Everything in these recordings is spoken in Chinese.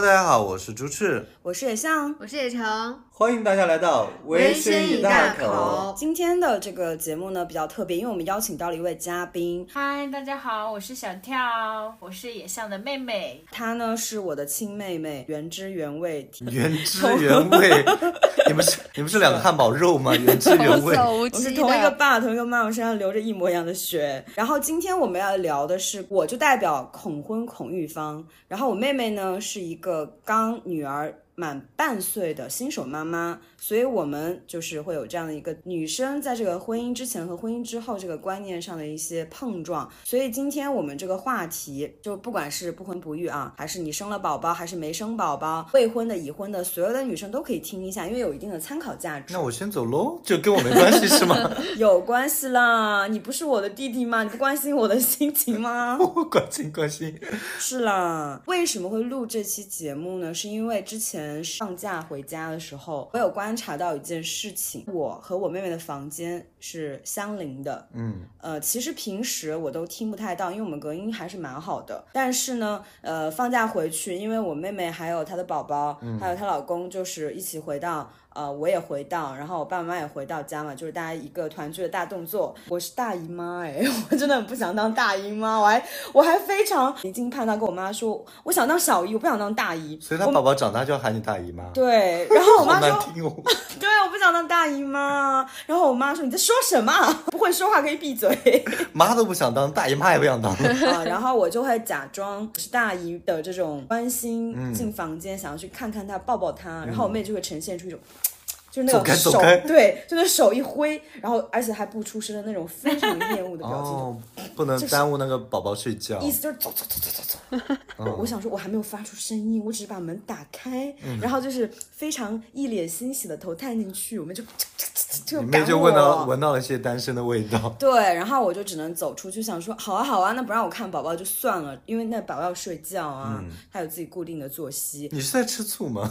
大家好，我是朱赤，我是野象，我是野橙，欢迎大家来到微醺一大口。今天的这个节目呢比较特别，因为我们邀请到了一位嘉宾，嗨，大家好，我是小跳，我是野象的妹妹，她呢是我的亲妹妹，原汁原味，原汁原味，你们是你们是两个汉堡肉吗？原汁原味，我我是同一个爸，同一个妈，我身上流着一模一样的血。然后今天我们要聊的是，我就代表恐婚恐育方，然后我妹妹呢是一个个刚女儿满半岁的新手妈妈，所以我们就是会有这样的一个女生在这个婚姻之前和婚姻之后这个观念上的一些碰撞。所以今天我们这个话题，就不管是不婚不育啊，还是你生了宝宝，还是没生宝宝，未婚的、已婚的，所有的女生都可以听一下，因为有一定的参考价值。那我先走喽，就跟我没关系是吗？有关系啦，你不是我的弟弟吗？你不关心我的心情吗？我 关心关心，是啦，为什么会录这期节目呢？是因为之前放假回家的时候，我有观察到一件事情，我和我妹妹的房间是相邻的。嗯，呃，其实平时我都听不太到，因为我们隔音还是蛮好的。但是呢，呃，放假回去，因为我妹妹还有她的宝宝，还有她老公，就是一起回到。呃，我也回到，然后我爸爸妈妈也回到家嘛，就是大家一个团聚的大动作。我是大姨妈哎，我真的很不想当大姨妈，我还我还非常离经叛道跟我妈说，我想当小姨，我不想当大姨。所以他宝宝长大就要喊你大姨妈，对，然后我妈说，哦。对，我不想当大姨妈。然后我妈说你在说什么？不会说话可以闭嘴。妈都不想当，大姨妈也不想当。啊，然后我就会假装是大姨的这种关心，嗯进房间想要去看看她，抱抱她，然后我妹就会呈现出一种。就是那走开种手，对，就是手一挥，然后而且还不出声的那种非常厌恶的表情，哦，不能耽误那个宝宝睡觉。意思就是走走走走走走。嗯我想说，我还没有发出声音，我只是把门打开，然后就是非常一脸欣喜的头探进去，我们就就赶你妹就闻到我。闻到了一些单身的味道。对，然后我就只能走出去，想说好啊好啊，那不让我看宝宝就算了，因为那宝宝要睡觉啊，嗯他有自己固定的作息，你是在吃醋吗？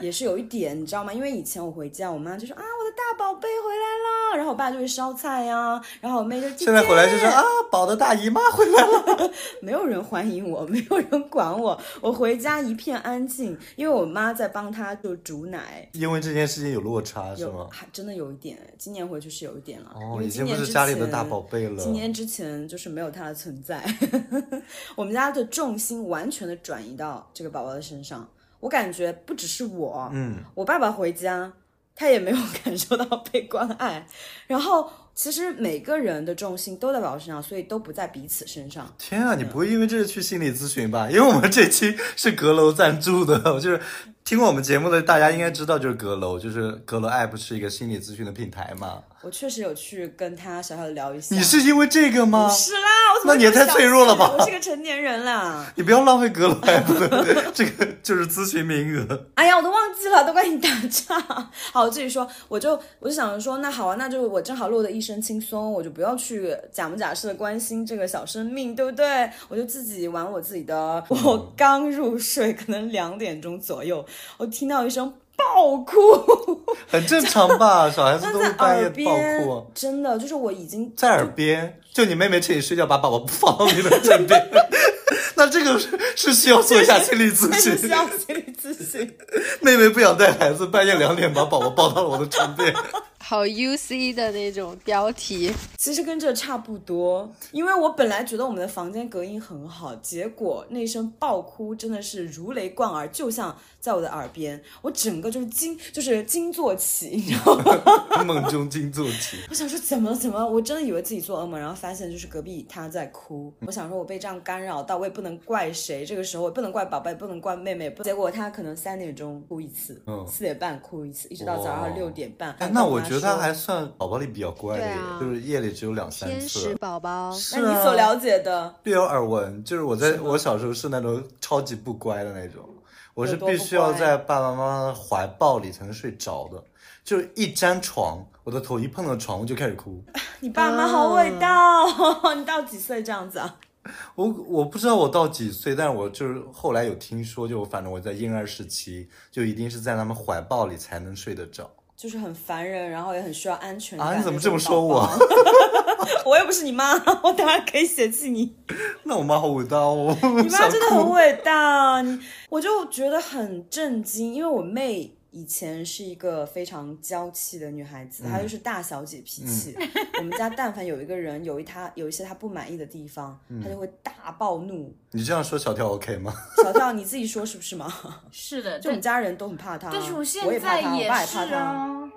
也是有一点，你知道吗？因为以前我回家，我妈就说啊，我的大宝贝回来了，然后我爸就会烧菜呀、然后我妹就现在回来就说啊，宝的大姨妈回来了。没有人欢迎我，没有人管我，我回家一片安静，因为我妈在帮她就煮奶。因为这件事情有落差是有吗？还真的有一点，今年回去是有一点了，因哦，为已经不今年之是家里的前大宝贝了。今年之前就是没有他的存在，我们家的重心完全的转移到这个宝宝的身上。我感觉不只是我，嗯，我爸爸回家，他也没有 感受到被关爱。然后其实每个人的重心都在宝宝身上，所以都不在彼此身上。天啊，你不会因为这是去心理咨询吧？因为我们这期是阁楼赞助的，就是听过我们节目的大家应该知道，就是阁楼，就是阁楼 app 是一个心理咨询的平台嘛。我确实有去跟他小小的聊一下。你是因为这个吗？不是啦，我怎么那你也太脆弱了吧我是个成年人啦。你不要浪费阁楼 app 的 这个就是咨询名额。哎呀，我都忘记了，都怪你打岔。好，我自己说，我就我就想着说，那好啊，那就我正好落得一身轻松，我就不要去假模假式的关心这个小生命，对不对？我就自己玩我自己的。我刚入睡，可能两点钟左右，我听到一声爆哭，很正常吧？小孩子都会半夜耳边爆哭，，真的就是我已经在耳边。就你妹妹趁你睡觉把宝宝放到你的枕边，那这个是是需要做一下心理咨询需询。要心理咨询。妹妹不想带孩子，半夜两点把宝宝抱到了我的床边。好 UC 的那种标题，其实跟这差不多，因为我本来觉得我们的房间隔音很好，结果那声爆哭真的是如雷贯耳，就像在我的耳边，我整个就是惊，就是惊坐起，你知道吗？梦中惊坐起。我想说怎么怎么，我真的以为自己做噩梦，然后发现就是隔壁他在哭。我想说我被这样干扰到，我也不能怪谁，这个时候我也不能怪宝贝，不能怪妹妹，不结果他可能三点钟哭一次，嗯四点半哭一次，一直到早上哇六点半。哎，那我觉得他他还算宝宝里比较乖的耶，对啊就是夜里只有两三天使次。宝宝，是那你所啊，了解的，略有耳闻，就是我在我小时候是那种超级不乖的那种，我是必须要在爸爸妈妈的怀抱里才能睡着的，就是一沾床，我的头一碰到床我就开始哭。你爸妈好伟大哦！你到几岁这样子啊？我我不知道我到几岁，但是我就是后来有听说，就反正我在婴儿时期就一定是在他们怀抱里才能睡得着。就是很烦人，然后也很需要安全感。啊，你怎么这么说我？我又不是你妈，我当然可以嫌弃你。那我妈好伟大哦，你妈真的很伟大，你我就觉得很震惊，因为我妹。以前是一个非常娇气的女孩子，她就是大小姐脾气。我们家但凡有一个人有一她有一些她不满意的地方，她就会大暴怒。你这样说小跳 OK 吗？小跳你自己说是不是吗？是的，就我们家人都很怕她。但是我现在也怕她，我爸也怕她。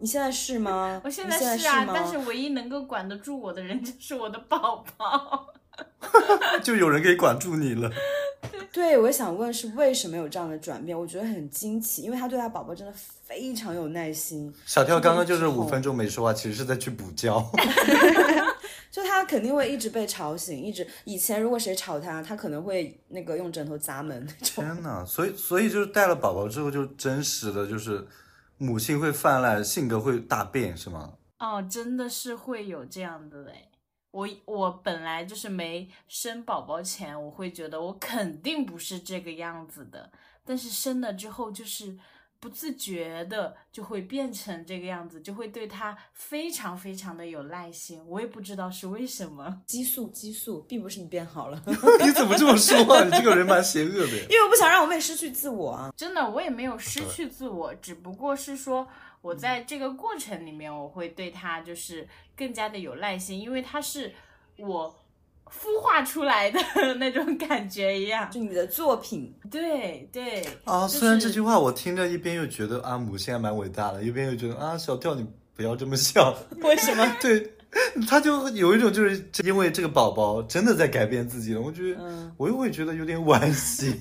你现在是吗？我现在是啊，但是唯一能够管得住我的人就是我的宝宝。就有人可以管住你了。对，我想问是为什么有这样的转变？我觉得很惊奇，因为他对他宝宝真的非常有耐心。小跳刚刚就是五分钟没说话，其实是在去补觉。就他肯定会一直被吵醒，一直以前如果谁吵他，他可能会那个用枕头砸门。天呐，所以所以就是带了宝宝之后，就真实的就是母性会泛滥，性格会大变，是吗？哦，真的是会有这样的嘞。我我本来就是没生宝宝前，我会觉得我肯定不是这个样子的，但是生了之后，就是不自觉的就会变成这个样子，就会对他非常非常的有耐心。我也不知道是为什么，激素激素，并不是你变好了。你怎么这么说啊？你这个人蛮邪恶的。因为我不想让我妹失去自我啊！真的，我也没有失去自我，只不过是说。我在这个过程里面，我会对他就是更加的有耐心，因为他是我孵化出来的 那种感觉一样，就你的作品，对对啊。虽然这句话我听着一边又觉得啊母亲还蛮伟大的，一边又觉得啊小跳你不要这么笑，为什么？对，他就有一种就是因为这个宝宝真的在改变自己了，我觉得我又会觉得有点惋惜。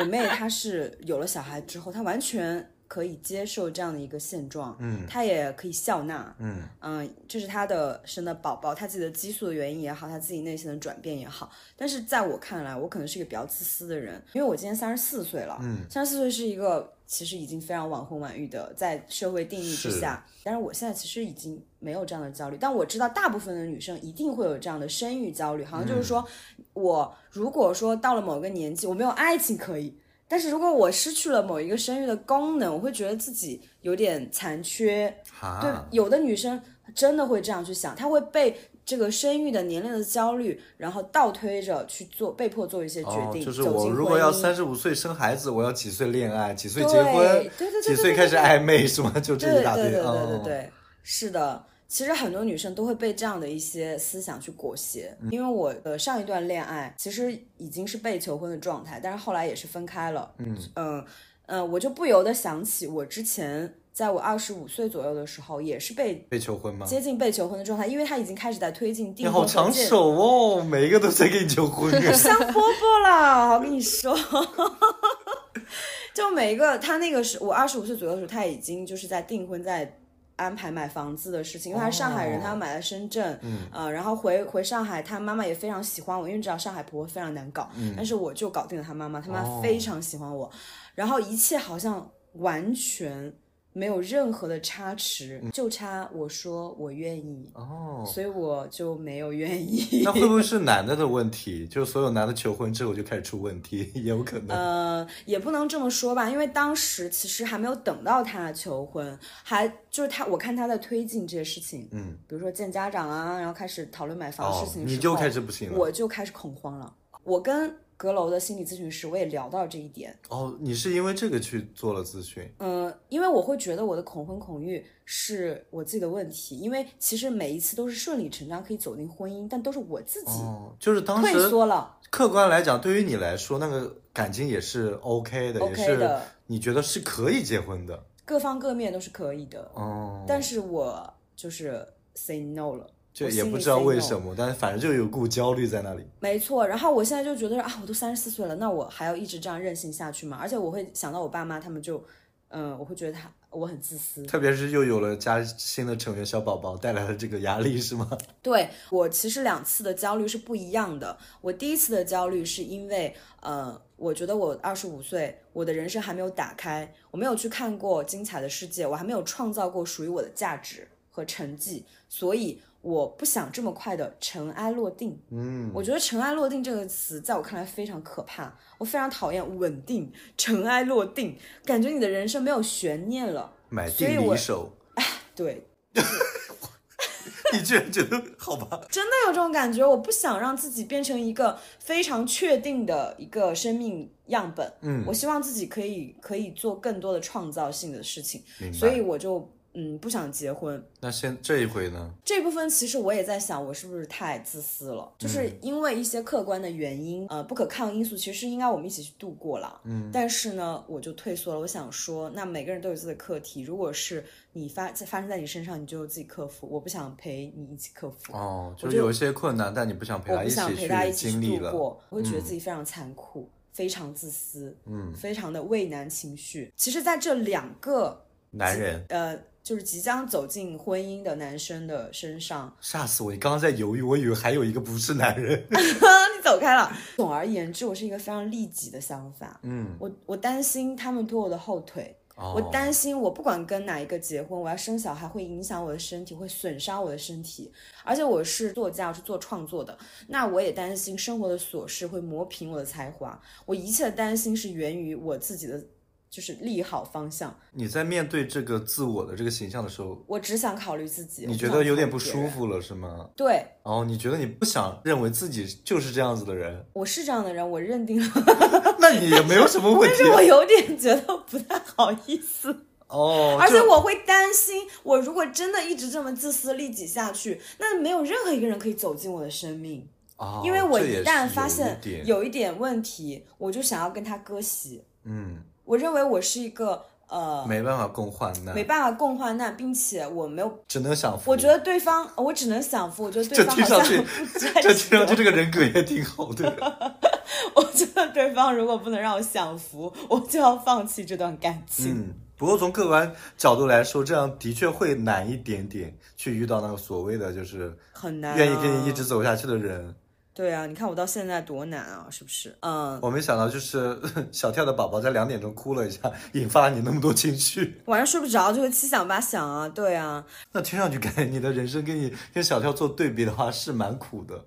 我妹她是有了小孩之后，她完全。可以接受这样的一个现状，嗯，他也可以笑纳，嗯。嗯，这是他的生的宝宝，他自己的激素的原因也好，他自己内心的转变也好。但是在我看来，我可能是一个比较自私的人，因为我今年三十四岁了，嗯，三十四岁是一个其实已经非常晚婚晚育的，在社会定义之下，但是我现在其实已经没有这样的焦虑，但我知道大部分的女生一定会有这样的生育焦虑，好像就是说我如果说到了某个年纪，我没有爱情可以。但是如果我失去了某一个生育的功能，我会觉得自己有点残缺。对，有的女生真的会这样去想，她会被这个生育的年龄的焦虑，然后倒推着去做，被迫做一些决定。就是我如果要三十五岁生孩子，我要几岁恋爱，几岁结婚，对对对，几岁开始暧昧，是吗？就这一大堆。对对对对对，是的。其实很多女生都会被这样的一些思想去裹挟，因为我的上一段恋爱其实已经是被求婚的状态，但是后来也是分开了。嗯嗯嗯，我就不由得想起我之前在我二十五岁左右的时候，也是被被求婚吗？接近被求婚的状态，因为他已经开始在推进订婚。你好长手哦，每一个都在给你求婚。香饽饽啦，我跟你说，就每一个他那个是我二十五岁左右的时候，他已经就是在订婚在。安排买房子的事情，因为他是上海人，他要买在深圳，嗯，然后回回上海，他妈妈也非常喜欢我，因为知道上海婆婆非常难搞，但是我就搞定了他妈妈，他妈非常喜欢我，然后一切好像完全。没有任何的差池，就差我说我愿意哦，所以我就没有愿意。那会不会是 男的的问题？就是所有男的求婚之后就开始出问题，也有可能。呃，也不能这么说吧，因为当时其实还没有等到他求婚，还就是他，我看他在推进这些事情，嗯，比如说见家长啊，然后开始讨论买房的事情，你就开始不行了，我就开始恐慌了。我跟。阁楼的心理咨询师，我也聊到这一点。哦，你是因为这个去做了咨询？嗯，因为我会觉得我的恐婚恐育是我自己的问题，因为其实每一次都是顺理成章可以走进婚姻，但都是我自己，就是当时退缩了。客观来讲，对于你来说，那个感情也是 OK 的，OK 的，你觉得是可以结婚的，各方各面都是可以的。哦，但是我就是 say no 了。就也不知道为什么，但是反正就有股焦虑在那里。没错，然后我现在就觉得啊，我都三十四岁了，那我还要一直这样任性下去吗？而且我会想到我爸妈，他们就，嗯，我会觉得他我很自私。特别是又有了家新的成员小宝宝带来了这个压力，是吗？对我其实两次的焦虑是不一样的。我第一次的焦虑是因为，呃，我觉得我二十五岁，我的人生还没有打开，我没有去看过精彩的世界，我还没有创造过属于我的价值和成绩，所以。我不想这么快的尘埃落定。嗯，我觉得尘埃落定这个词在我看来非常可怕。我非常讨厌稳定，尘埃落定，感觉你的人生没有悬念了。买定所以我离手，对，你居然觉得好吧？真的有这种感觉，我不想让自己变成一个非常确定的一个生命样本。嗯我希望自己可以可以做更多的创造性的事情，所以我就嗯不想结婚。那现这一回呢？这部分其实我也在想，我是不是太自私了？就是嗯因为一些客观的原因，呃，不可抗因素，其实应该我们一起去度过了。嗯，但是呢，我就退缩了。我想说，那每个人都有自己的课题，如果是你发在发生在你身上，你就自己克服。我不想陪你一起克服。哦，就是有一些困难，但你不想陪他一我一起去去经历了。度过，我会觉得自己非常残酷，非常自私，嗯，非常的畏难情绪。其实，在这两个男人呃，就是即将走进婚姻的男生的身上，吓死我！你刚刚在犹豫，我以为还有一个不是男人。你走开了。总而言之，我是一个非常利己的想法。嗯，我我担心他们拖我的后腿。我哦担心，我不管跟哪一个结婚，我要生小孩会影响我的身体，会损伤我的身体。而且我是作家，我是做创作的，那我也担心生活的琐事会磨平我的才华。我一切的担心是源于我自己的，就是利好方向。你在面对这个自我的这个形象的时候，我只想考虑自己。你觉得有点不？舒服了是吗？对，哦，你觉得你不想认为自己就是这样子的人，我是这样的人，我认定了，那你也没有什么问题 但是我有点觉得不太好意思。哦。而且我会担心，我如果真的一直这么自私利己下去，那没有任何一个人可以走进我的生命。哦因为我一旦发现有一点问题，我就想要跟他割席。嗯，我认为我是一个呃没办法共患难，没办法共患难，并且我没有，只能享福。我觉得对方，我只能享福。我觉得这对方好像听上去不 在这听上去这个人格也挺好的。我觉得对方如果不能让我享福，我就要放弃这段感情。嗯，不过从客观角度来说，这样的确会难一点点，去遇到那个所谓的就是很难、啊，愿意跟你一直走下去的人。对啊，你看我到现在多难啊，是不是？嗯，我没想到，就是 小跳的宝宝在两点钟哭了一下，引发你那么多情绪。晚上睡不着就会七想八想啊，对啊，那听上去感觉你的人生跟你跟小跳做对比的话，是蛮苦的。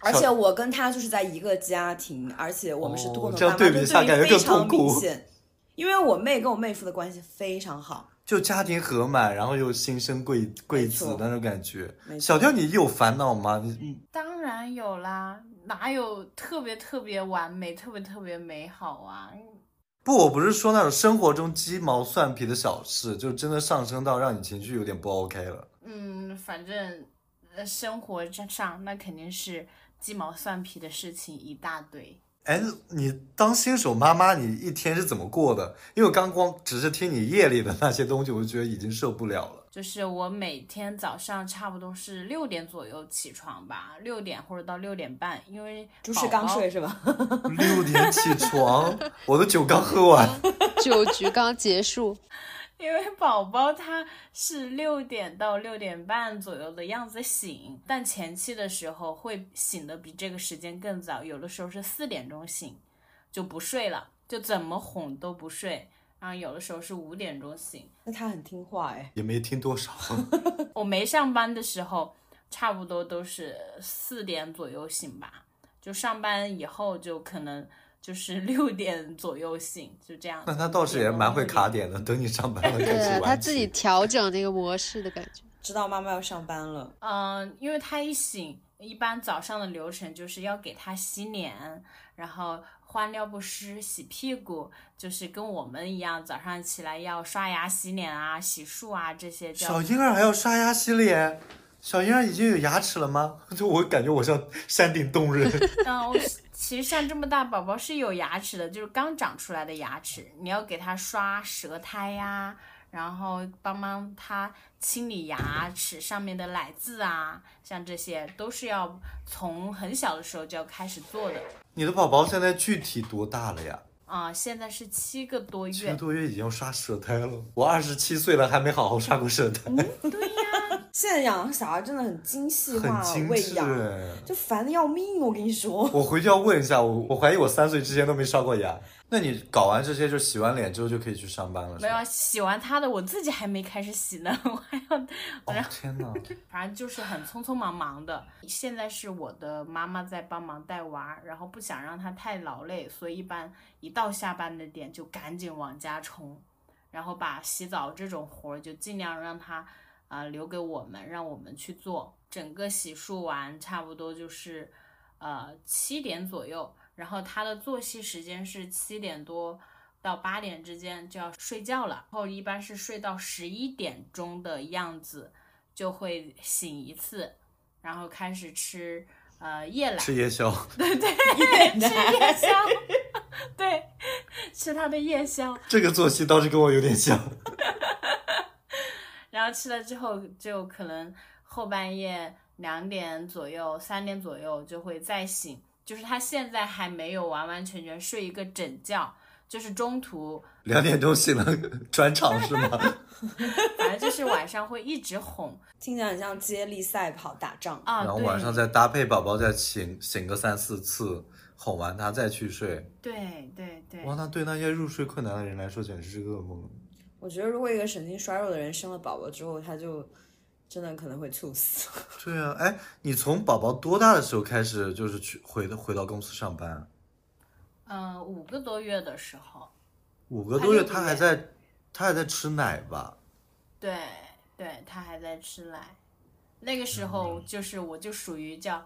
而且我跟他就是在一个家庭，而且我们是多哦这样对比下感觉非更常痛苦明显。因为我妹跟我妹夫的关系非常好，就家庭和满，然后又新生贵贵子那种感觉。小跳，你有烦恼吗？你你当然有啦，哪有特别特别完美、特别特别美好啊？不，我不是说那种生活中鸡毛蒜皮的小事，就真的上升到让你情绪有点不 OK 了。嗯，反正呃，生活上那肯定是鸡毛蒜皮的事情一大堆。哎，你当新手妈妈，你一天是怎么过的？因为我刚光只是听你夜里的那些东西，我就觉得已经受不了了。就是我每天早上差不多是六点左右起床吧，六点或者到六点半，因为猪是刚睡是吧？六点起床，我的酒刚喝完。酒局刚结束，因为宝宝他是六点到六点半左右的样子醒，但前期的时候会醒的比这个时间更早，有的时候是四点钟醒，就不睡了，就怎么哄都不睡。然后有的时候是五点钟醒。那他很听话哎，也没听多少。我没上班的时候，差不多都是四点左右醒吧。就上班以后，就可能就是 六点左右醒，就这样。那他倒是也蛮会卡点的，等你上班了开始玩对他自己调整那个模式的感觉。知道妈妈要上班了，嗯，因为他一醒，一般早上的流程就是要给他洗脸，然后换尿不湿、洗屁股，就是跟我们一样，早上起来要刷牙、洗脸啊、洗漱啊这些小婴儿还要刷牙洗脸，小婴儿已经有牙齿了吗？就我感觉我像山顶洞人。嗯，我其实像这么大宝宝是有牙齿的，就是刚长出来的牙齿，你要给他刷舌苔呀、然后帮帮他清理牙齿上面的奶渍啊，像这些都是要从很小的时候就要开始做的。你的宝宝现在具体多大了呀？啊、现在是七个多月，七个多月已经要刷舌苔了。我二十七岁了，还没好好刷过舌苔，现在养小孩真的很精细化很精喂养，哎。就烦的要命。我跟你说，我回去要问一下，我我怀疑我三岁之前都没刷过牙。那你搞完这些，就洗完脸之后就可以去上班了，没有吧？洗完他的，我自己还没开始洗呢，我还要，哦天哪！反正就是很匆匆忙忙的。现在是我的妈妈在帮忙带娃，然后不想让他太劳累，所以一般一到下班的点就赶紧往家冲。然后把洗澡这种活儿就尽量让他啊、呃留给我们，让我们去做。整个洗漱完差不多就是呃七点左右，然后他的作息时间是七点多到八点之间就要睡觉了，然后一般是睡到十一点钟的样子就会醒一次，然后开始吃呃夜奶，吃夜宵，对对 吃夜宵，对，吃他的夜宵，这个作息倒是跟我有点像。然后吃了之后就可能后半夜两点左右、三点左右就会再醒，就是他现在还没有完完全全睡一个整觉，就是中途 两点钟醒了，转场是吗？反正就是晚上会一直哄 听起来很像接力赛跑打仗。啊，然后晚上再搭配宝宝再醒醒个三四次，哄完他再去睡。对对对，哇，那对那些入睡困难的人来说简直是噩梦。我觉得如果一个神经衰弱的人生了宝宝之后，他就真的可能会猝死。对啊，哎，你从宝宝多大的时候开始就是去回回到公司上班？嗯、五个多月的时候，五个多月，他还在他还在吃奶吧？对对，他还在吃奶，那个时候就是我就属于叫，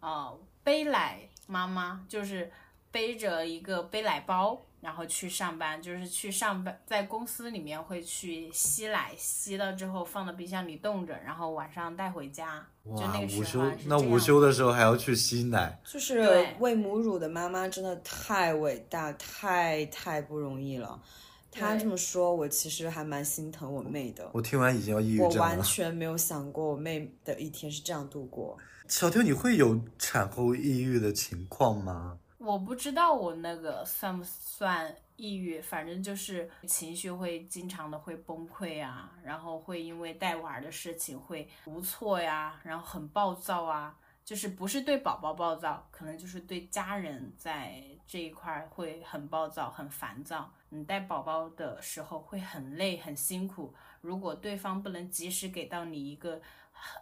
呃，背奶妈妈，就是背着一个背奶包，然后去上班，就是去上班，在公司里面会去吸奶，吸了之后放到冰箱里冻着，然后晚上带回家。就哇，那个午休那午休的时候还要去吸奶，就是喂母乳的妈妈真的太伟大，太太不容易了。她这么说，我其实还蛮心疼我妹的。我听完已经要抑郁了。完全没有想过我妹的一天是这样度过。小丢，你会有产后抑郁的情况吗？我不知道我那个算不算抑郁，反正就是情绪会经常的会崩溃啊，然后会因为带娃儿的事情会无措呀，然后很暴躁啊，就是不是对宝宝暴躁，可能就是对家人在这一块儿会很暴躁、很烦躁。你带宝宝的时候会很累、很辛苦，如果对方不能及时给到你一个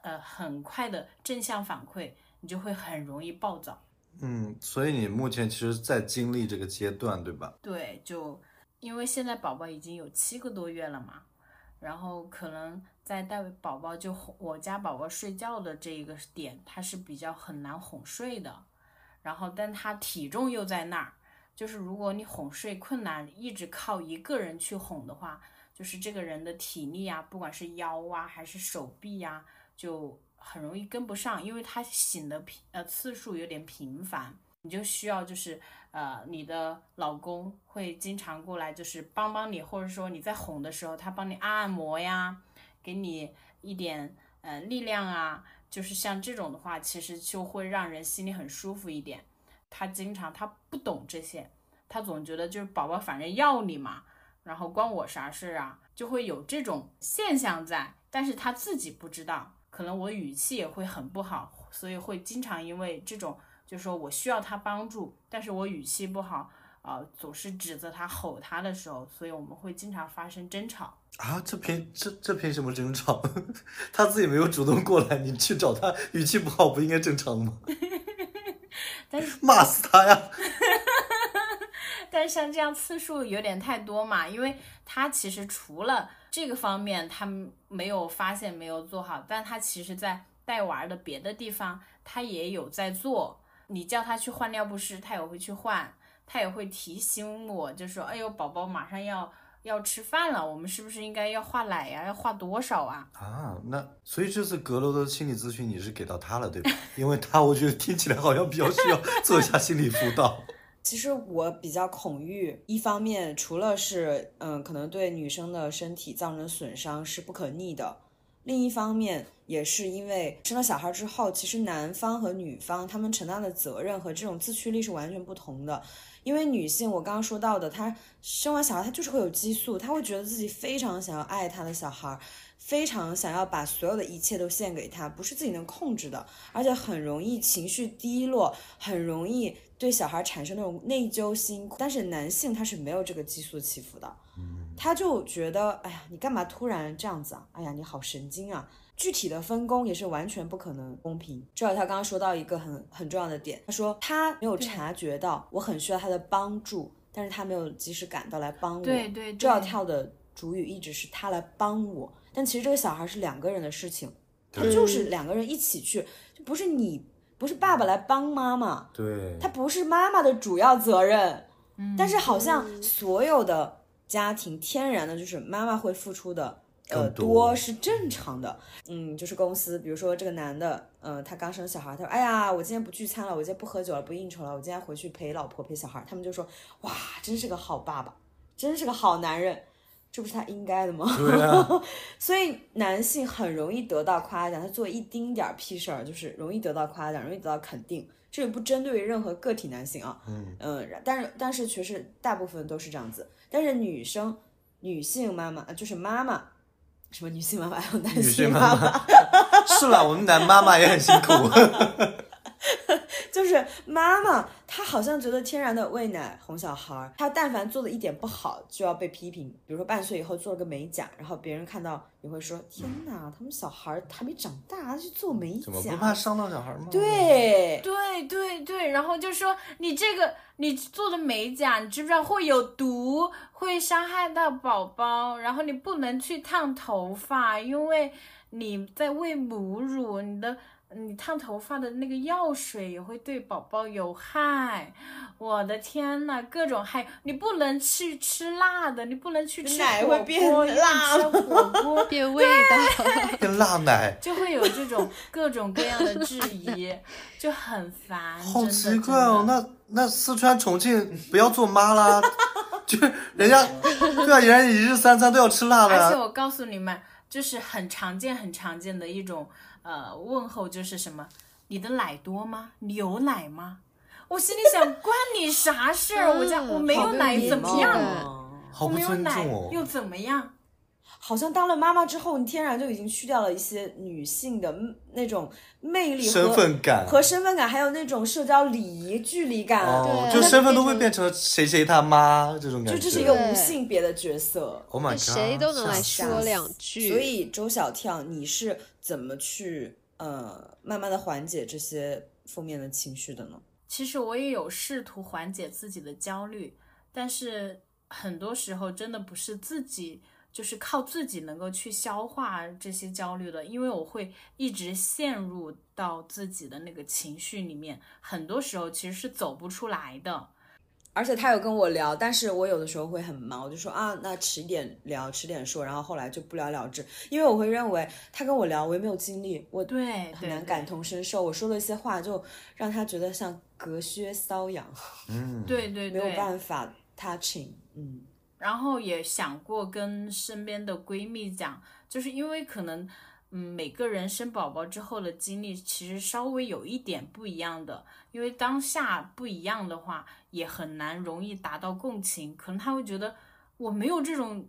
呃很快的正向反馈，你就会很容易暴躁。嗯，所以你目前其实在经历这个阶段，对吧？对，就因为现在宝宝已经有七个多月了嘛，然后可能在带宝宝就我家宝宝睡觉的这一个点，他是比较很难哄睡的，然后但他体重又在那儿，就是如果你哄睡困难，一直靠一个人去哄的话，就是这个人的体力啊，不管是腰啊还是手臂呀、就很容易跟不上，因为他醒的频呃次数有点频繁，你就需要就是呃你的老公会经常过来就是帮帮你，或者说你在哄的时候，他帮你按按摩呀，给你一点呃力量啊，就是像这种的话，其实就会让人心里很舒服一点。他经常他不懂这些，他总觉得就是宝宝反正要你嘛，然后关我啥事啊，就会有这种现象在，但是他自己不知道，可能我语气也会很不好，所以会经常因为这种，就是说我需要他帮助，但是我语气不好，啊、总是指责他、吼他的时候，所以我们会经常发生争吵。啊，这凭这这凭什么争吵？他自己没有主动过来，你去找他，语气不好不应该正常吗？但是 骂死他呀！但是像这样次数有点太多嘛，因为他其实除了这个方面他没有发现没有做好，但他其实在带娃的别的地方他也有在做。你叫他去换尿不湿，他也会去换，他也会提醒我，就说：“哎呦，宝宝马上要要吃饭了，我们是不是应该要画奶呀？要画多少啊？”啊，那所以这次阁楼的心理咨询你是给到他了，对吧？因为他我觉得听起来好像比较需要做一下心理辅导。其实我比较恐育，一方面除了是嗯，可能对女生的身体造成损伤是不可逆的，另一方面也是因为生了小孩之后，其实男方和女方他们承担的责任和这种自驱力是完全不同的。因为女性，我刚刚说到的，她生完小孩，她就是会有激素，她会觉得自己非常想要爱她的小孩，非常想要把所有的一切都献给他，不是自己能控制的，而且很容易情绪低落，很容易对小孩产生那种内疚心。但是男性他是没有这个激素起伏的，他就觉得，哎呀，你干嘛突然这样子啊？哎呀，你好神经啊！具体的分工也是完全不可能公平。这他刚刚说到一个很很重要的点，他说他没有察觉到我很需要他的帮助，但是他没有及时赶到来帮我。对对对这要跳的主语一直是他来帮我，但其实这个小孩是两个人的事情，他就是两个人一起去，就不是你不是爸爸来帮妈妈，对，他不是妈妈的主要责任。嗯。但是好像所有的家庭天然的就是妈妈会付出的。呃，多。多是正常的，嗯，就是公司，比如说这个男的，呃，他刚生小孩，他说，哎呀，我今天不聚餐了，我今天不喝酒了，不应酬了，我今天回去陪老婆陪小孩，他们就说，哇，真是个好爸爸，真是个好男人，这不是他应该的吗？对啊，所以男性很容易得到夸奖，他做一丁点儿屁事儿就是容易得到夸奖，容易得到肯定。这里不针对于任何个体男性啊，嗯但是但是确实大部分都是这样子。但是女生、女性妈妈，呃就是妈妈，什么女性妈妈还有男女性性妈妈妈，妈是了，我们男妈妈也很辛苦。就是妈妈，她好像觉得天然的喂奶哄小孩儿，他但凡做的一点不好就要被批评。比如说半岁以后做了个美甲，然后别人看到也会说：“天哪，他们小孩儿还没长大去做美怎么不。怕伤到小孩吗？”，对，对对对，然后就说你这个你做的美甲，你知不知道会有毒，会伤害到宝宝，然后你不能去烫头发，因为你在喂母乳，你的你烫头发的那个药水也会对宝宝有害。我的天呐，各种害，你不能去吃辣的，你不能去吃火奶会变辣吃 火锅变味道，变辣奶，就会有这种各种各样的质疑，就很烦。好奇怪哦。那那四川重庆不要做妈啦，就是人家对啊，人家一日三餐都要吃辣的啊。而且我告诉你们，就是很常见、很常见的一种呃问候，就是什么？你的奶多吗？你有奶吗？我心里想，关你啥事儿？我家嗯我没有奶怎么样？哦好不我没有奶。又怎么样？好像当了妈妈之后，你天然就已经去掉了一些女性的嗯那种魅力和身份感和身份感，还有那种社交礼仪、距离感。哦，对就身份都会变变成谁谁他妈这种感觉。就这是一个无性别的角色。Oh my god，谁都能来说两句。所以周小跳，你是怎么去呃慢慢的缓解这些负面的情绪的呢？其实我也有试图缓解自己的焦虑，但是很多时候真的不是自己，就是靠自己能够去消化这些焦虑的，因为我会一直陷入到自己的那个情绪里面，很多时候其实是走不出来的。而且他有跟我聊，但是我有的时候会很忙，我就说啊，那迟一点聊，迟点说，然后后来就不了了之，因为我会认为他跟我聊，我也没有经历，我对很难感同身受，我说了一些话就让他觉得像隔靴搔痒，嗯，对对对，没有办法 touching，嗯，然后也想过跟身边的闺蜜讲，就是因为可能，嗯，每个人生宝宝之后的经历其实稍微有一点不一样的，因为当下不一样的话，也很难容易达到共情。可能他会觉得我没有这种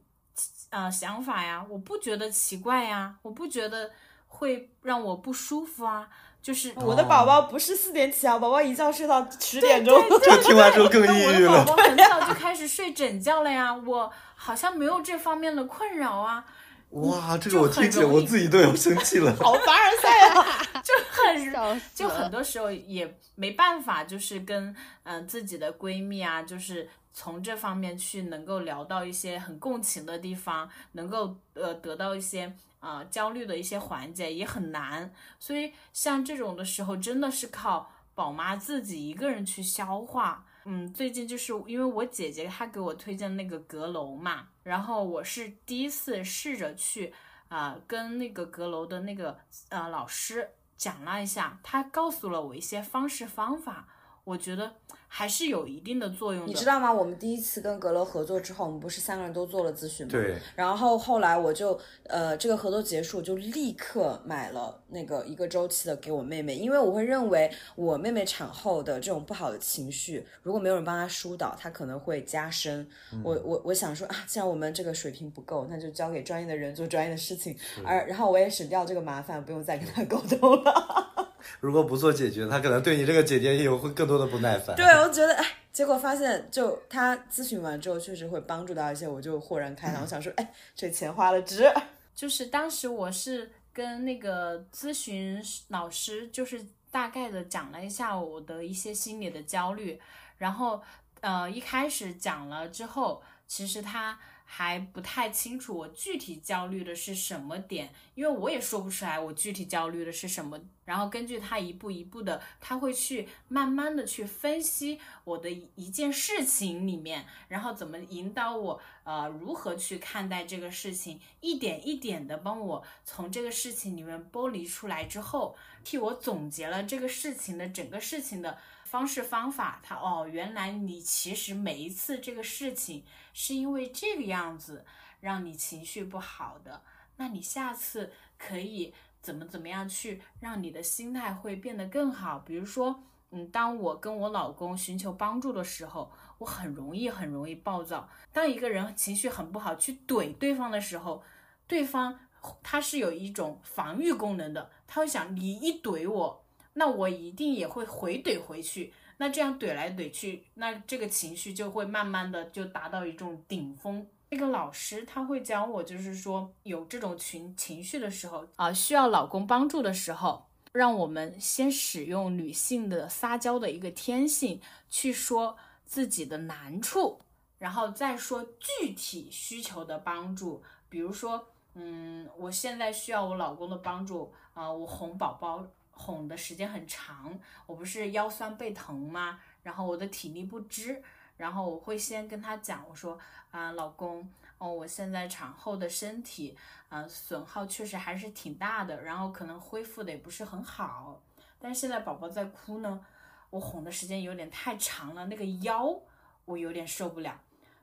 呃想法呀，我不觉得奇怪呀，我不觉得会让我不舒服啊，就是我的宝宝不是四点起啊，宝宝一觉睡到十点钟，这个听完之后更抑郁了。我的宝宝很早就开始睡整觉了呀，我好像没有这方面的困扰啊。哇，这个我听起来我自己都要生气了。好凡尔赛啊！就很就很。多时候也没办法，就是跟嗯、呃自己的闺蜜啊，就是从这方面去能够聊到一些很共情的地方，能够呃得到一些呃焦虑的一些缓解，也很难。所以像这种的时候，真的是靠宝妈自己一个人去消化。嗯，最近就是因为我姐姐她给我推荐那个阁楼嘛，然后我是第一次试着去啊、跟那个阁楼的那个呃老师讲了一下，他告诉了我一些方式方法，我觉得还是有一定的作用的。你知道吗？我们第一次跟阁楼合作之后，我们不是三个人都做了咨询吗？对，然后后来我就呃，这个合作结束，就立刻买了那个一个周期的给我妹妹，因为我会认为我妹妹产后的这种不好的情绪，如果没有人帮她疏导，她可能会加深。我我我想说啊，既然我们这个水平不够，那就交给专业的人做专业的事情，而然后我也省掉这个麻烦，不用再跟她 沟通了。如果不做解决，他可能对你这个姐姐也有会更多的不耐烦。对，我觉得哎，结果发现就他咨询完之后，确实会帮助到一些，我就豁然开朗。我想说，哎，这钱花了值。就是当时我是跟那个咨询老师，就是大概的讲了一下我的一些心理的焦虑，然后呃一开始讲了之后，其实他还不太清楚我具体焦虑的是什么点，因为我也说不出来我具体焦虑的是什么。然后根据他一步一步的，他会去慢慢的去分析我的一件事情里面，然后怎么引导我，呃，如何去看待这个事情，一点一点的帮我从这个事情里面剥离出来之后，替我总结了这个事情的整个事情的方式方法。他哦，原来你其实每一次这个事情是因为这个样子让你情绪不好的，那你下次可以。怎么怎么样去让你的心态会变得更好？比如说，嗯，当我跟我老公寻求帮助的时候，我很容易很容易暴躁。当一个人情绪很不好去怼对方的时候，对方他是有一种防御功能的，他会想你一怼我，那我一定也会回怼回去。那这样怼来怼去，那这个情绪就会慢慢的就达到一种顶峰。那个老师他会教我，就是说有这种情情绪的时候啊，需要老公帮助的时候，让我们先使用女性的撒娇的一个天性去说自己的难处，然后再说具体需求的帮助。比如说，嗯，我现在需要我老公的帮助啊，我哄宝宝哄的时间很长，我不是腰酸背疼吗？然后我的体力不支。然后我会先跟他讲，我说啊，老公，哦，我现在产后的身体，啊，损耗确实还是挺大的，然后可能恢复的也不是很好。但是现在宝宝在哭呢，我哄的时间有点太长了，那个腰我有点受不了。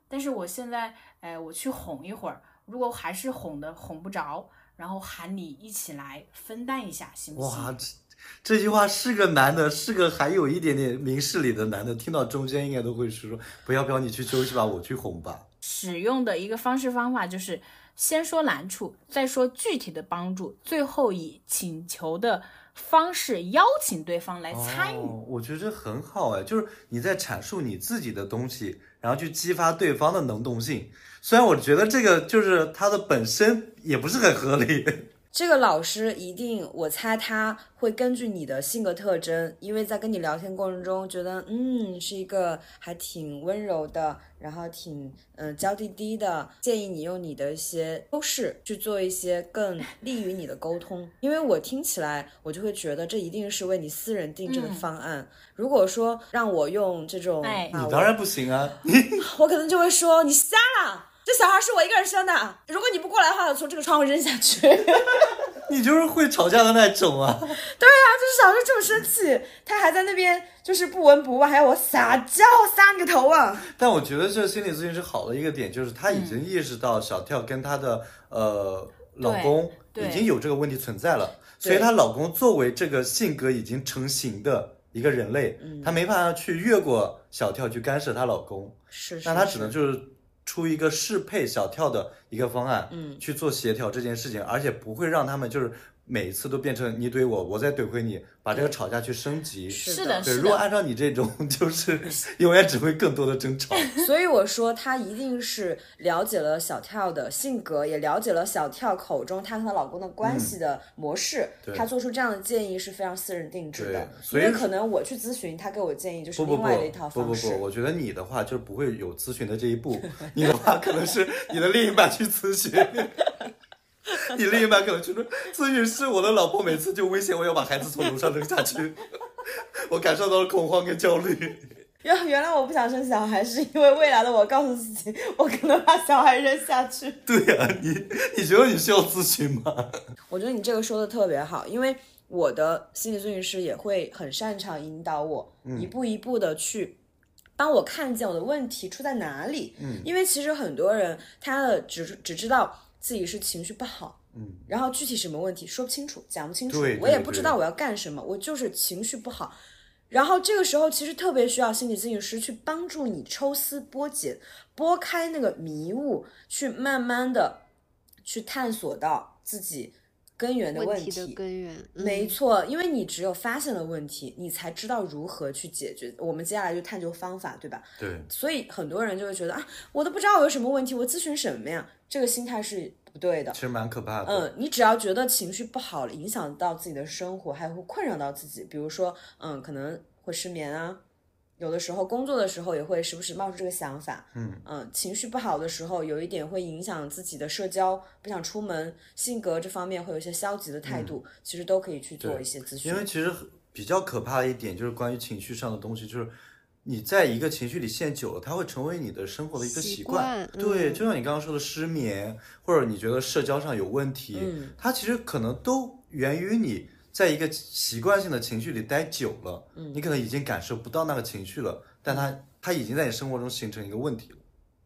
但是我现在，哎，我去哄一会儿，如果还是哄的哄不着，然后喊你一起来分担一下，行不行？这这句话是个男的，是个还有一点点明事理的男的，听到中间应该都会说，不要不要，你去休息吧，我去哄吧。使用的一个方式方法就是先说难处，再说具体的帮助，最后以请求的方式邀请对方来参与。哦，我觉得这很好哎，就是你在阐述你自己的东西，然后去激发对方的能动性。虽然我觉得这个就是它的本身也不是很合理。这个老师一定，我猜他会根据你的性格特征，因为在跟你聊天过程中，觉得嗯是一个还挺温柔的，然后挺嗯娇滴滴的，建议你用你的一些优势去做一些更利于你的沟通。因为我听起来，我就会觉得这一定是为你私人定制的方案。如果说让我用这种，哎你当然不行啊！我可能就会说你瞎了，这小孩是我一个人生的，如果你不过来的话，我从这个窗户扔下去。你就是会吵架的那种啊！对啊，就是小时候这么生气，他还在那边就是不闻不问，还要我撒娇，撒你个头啊！但我觉得这心理咨询师好的一个点就是他已经意识到小跳跟她的呃老公已经有这个问题存在了，所以她老公作为这个性格已经成型的一个人类，他没办法去越过小跳去干涉她老公，是是，那她只能就是出一个适配小跳的一个方案，嗯。去做协调这件事情，而且不会让他们就是每次都变成你怼我，我再怼回你，把这个吵架去升级。是的，对，是的，如果按照你这种，就是永远只会更多的争吵。所以我说他一定是了解了小跳的性格，也了解了小跳口中她和她老公的关系的模式，嗯对他做出这样的建议是非常私人定制的对。所以因为可能我去咨询，他给我建议就是另外的一套方式。不不不，我觉得你的话就不会有咨询的这一步，你的话可能是你的另一半去咨询，你另一半可能就说咨询师，我的老婆每次就威胁我要把孩子从楼上扔下去，我感受到了恐慌跟焦虑。原原来我不想生小孩，是因为未来的我告诉自己，我可能把小孩扔下去。对呀、你你觉得你需要咨询吗？我觉得你这个说的特别好，因为我的心理咨询师也会很擅长引导我、嗯一步一步的去帮我看见我的问题出在哪里。嗯，因为其实很多人他的只只知道自己是情绪不好，嗯，然后具体什么问题说不清楚，讲不清楚，我也不知道我要干什么，我就是情绪不好。然后这个时候其实特别需要心理咨询师去帮助你抽丝剥茧，拨开那个迷雾，去慢慢的去探索到自己根源的问问题的根源，嗯没错，因为你只有发现了问题，你才知道如何去解决。我们接下来就探究方法，对吧？对，所以很多人就会觉得啊，我都不知道我有什么问题，我咨询什么呀？这个心态是不对的其。实蛮可怕的。嗯，你只要觉得情绪不好了，影响到自己的生活，还会困扰到自己，比如说，嗯，可能会失眠啊，有的时候工作的时候也会时不时冒出这个想法，嗯情绪不好的时候，有一点会影响自己的社交，不想出门，性格这方面会有一些消极的态度，其实都可以去做一些咨询。嗯因为其实比较可怕的一点就是关于情绪上的东西，就是你在一个情绪里陷久了，它会成为你的生活的一个习习惯。惯对，嗯就像你刚刚说的失眠，或者你觉得社交上有问题，嗯它其实可能都源于你在一个习惯性的情绪里待久了，嗯。你可能已经感受不到那个情绪了，但它它已经在你生活中形成一个问题了。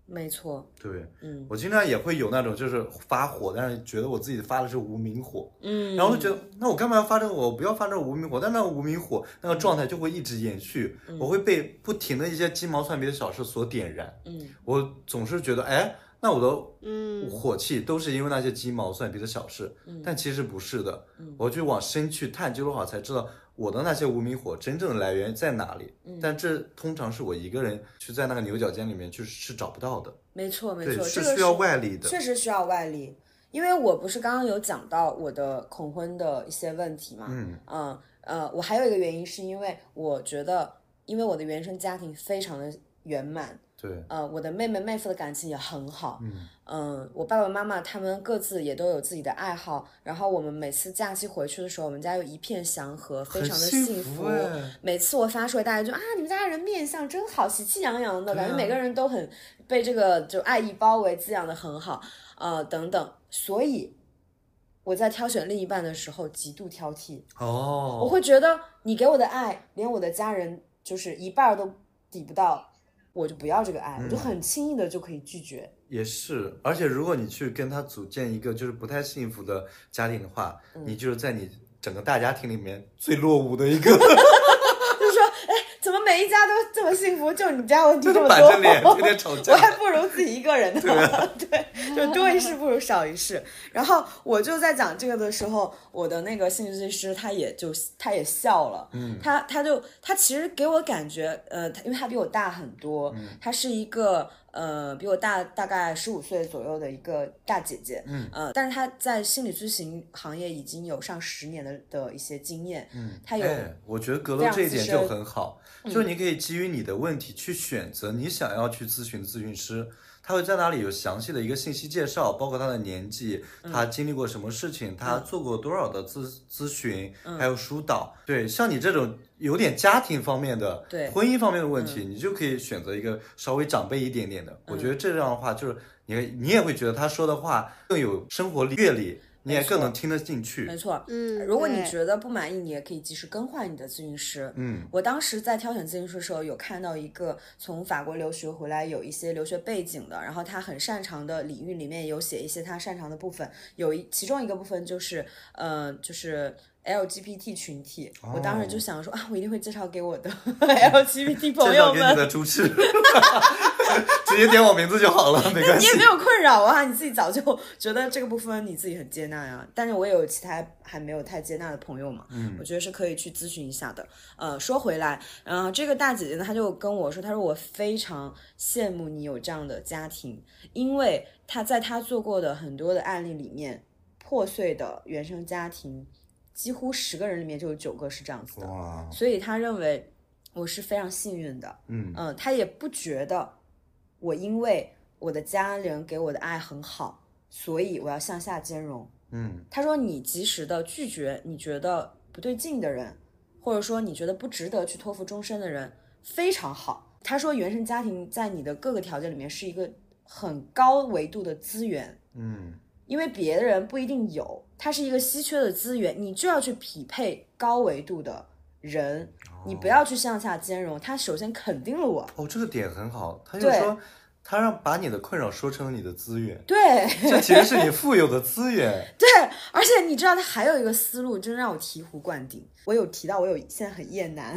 没错，对，嗯。我经常也会有那种就是发火，但是觉得我自己发的是无名火，嗯，然后就觉得，那我干嘛要发这个？火？我不要发这个无名火，但那个无名火那个状态就会一直延续，嗯。我会被不停的一些鸡毛蒜皮的小事所点燃。嗯。我总是觉得，哎，那我的嗯火气都是因为那些鸡毛蒜皮的小事，但其实不是的。我去往深去探究的话，才知道我的那些无名火真正的来源在哪里。但这通常是我一个人去在那个牛角尖里面去是找不到的，没错没，错，是需要外力的。确实需要外力，因为我不是刚刚有讲到我的恐婚的一些问题嘛，嗯嗯呃，我还有一个原因是因为我觉得，因为我的原生家庭非常的圆满，对，呃，我的妹妹妹夫的感情也很好，嗯、我爸爸妈妈他们各自也都有自己的爱好，然后我们每次假期回去的时候，我们家又一片祥和，非常的幸福。哎。每次我发出来，大家就啊，你们家人面相真好，喜气洋洋的，感觉每个人都很被这个就爱意包围，滋养的很好，呃，等等。所以我在挑选另一半的时候极度挑剔，哦我哦，会觉得你给我的爱，连我的家人就是一半儿都抵不到，我就不要这个爱，我就很轻易的就可以拒绝。也是，而且如果你去跟他组建一个就是不太幸福的家庭的话，嗯你就是在你整个大家庭里面最落伍的一个，一家都这么幸福，就你家问题这么多？脸天天吵架 我还不如自己一个人呢。对，就多一事不如少一事。然后我就在讲这个的时候，我的那个心理咨询师他也就他也笑了，嗯，他他就他其实给我感觉，呃，他因为他比我大很多，嗯他是一个。呃，比我大大概十五岁左右的一个大姐姐，嗯，呃，但是她在心理咨询行业已经有上十年的的一些经验，嗯，她有哎，我觉得格罗这一点就很好，就是你可以基于你的问题去选择你想要去咨询的咨询师。他会在那里有详细的一个信息介绍，包括他的年纪，他经历过什么事情，他做过多少的咨咨询，还有疏导。对，像你这种有点家庭方面的、对。婚姻方面的问题，你就可以选择一个稍微长辈一点点的。我觉得这样的话，就是你你也会觉得他说的话更有生活阅历，你也更能听得进去。没错，嗯，如果你觉得不满意，你也可以及时更换你的咨询师。嗯，我当时在挑选咨询师的时候，有看到一个从法国留学回来，有一些留学背景的，然后他很擅长的领域里面有写一些他擅长的部分，有一其中一个部分就是，呃，就是 LGBT 群体。我当时就想说啊，我一定会介绍给我的 LGBT 朋介绍给你友们。的猪吃，直接点我名字就好了，没关系 你也。没有困扰啊，你自己早就觉得这个部分你自己很接纳呀。但是我也有其他还没有太接纳的朋友嘛，嗯，我觉得是可以去咨询一下的。呃，说回来，呃，这个大姐姐呢，她就跟我说，她说我非常羡慕你有这样的家庭，因为她在她做过的很多的案例里面，破碎的原生家庭，几乎十个人里面就有九个是这样子的。所以他认为我是非常幸运的，嗯嗯，他也不觉得我因为我的家人给我的爱很好，所以我要向下兼容。嗯他说你及时的拒绝你觉得不对劲的人，或者说你觉得不值得去托付终身的人，非常好。他说原生家庭在你的各个条件里面是一个很高维度的资源，嗯，因为别的人不一定有，它是一个稀缺的资源，你就要去匹配高维度的人，你不要去向下兼容。他首先肯定了我，哦，这个点很好，他就说他让把你的困扰说成了你的资源，对这其实是你富有的资源。对，而且你知道他还有一个思路，真让我醍醐灌顶。我有提到我有现在很厌男，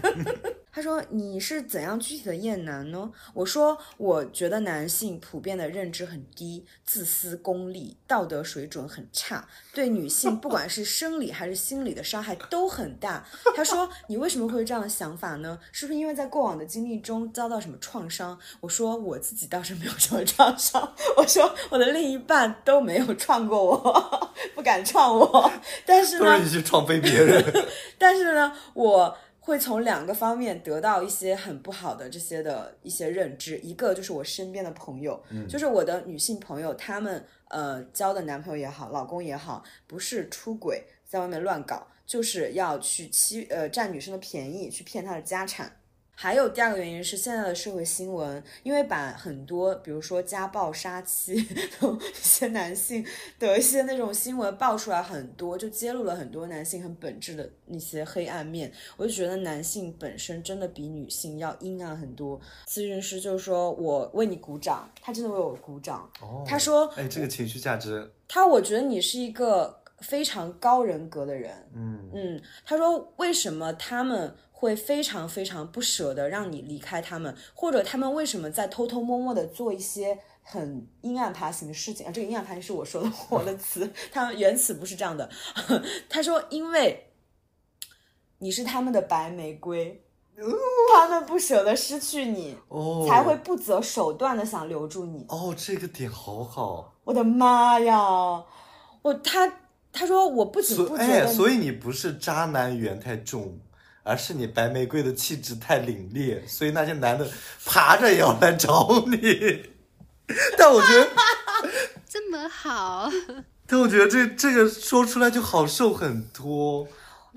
他说你是怎样具体的厌男呢？我说我觉得男性普遍的认知很低，自私、功利，道德水准很差，对女性不管是生理还是心理的伤害都很大。他说你为什么会有这样的想法呢？是不是因为在过往的经历中遭到什么创伤？我说我自己倒是没有什么创伤，我说我的另一半都没有创过我，不敢创我，但是呢都是，你去创飞别人，但是呢，我会从两个方面得到一些很不好的这些的一些认知，一个就是我身边的朋友，就是我的女性朋友，她们呃交的男朋友也好，老公也好，不是出轨，在外面乱搞，就是要去欺呃占女生的便宜，去骗她的家产。还有第二个原因是现在的社会新闻，因为把很多，比如说家暴、杀妻 的一些男性的一些那种新闻爆出来很多，就揭露了很多男性很本质的那些黑暗面。我就觉得男性本身真的比女性要阴暗很多。咨询师就是说我为你鼓掌，他真的为我鼓掌。哦他说哎，这个情绪价值，他我觉得你是一个非常高人格的人。嗯，嗯，他说为什么他们会非常非常不舍得让你离开他们，或者他们为什么在偷偷摸摸的做一些很阴暗爬行的事情啊？这个阴暗爬行是我说的 我的词，他们原词不是这样的。他说因为你是他们的白玫瑰。他们不舍得失去你，哦，才会不择手段的想留住你。哦，这个点好好。我的妈呀！我他他说我不仅不觉得你所以你不是渣男缘太重，而是你白玫瑰的气质太凛冽，所以那些男的爬着也要来找你。但我觉得，这么好，但我觉得这这个说出来就好受很多。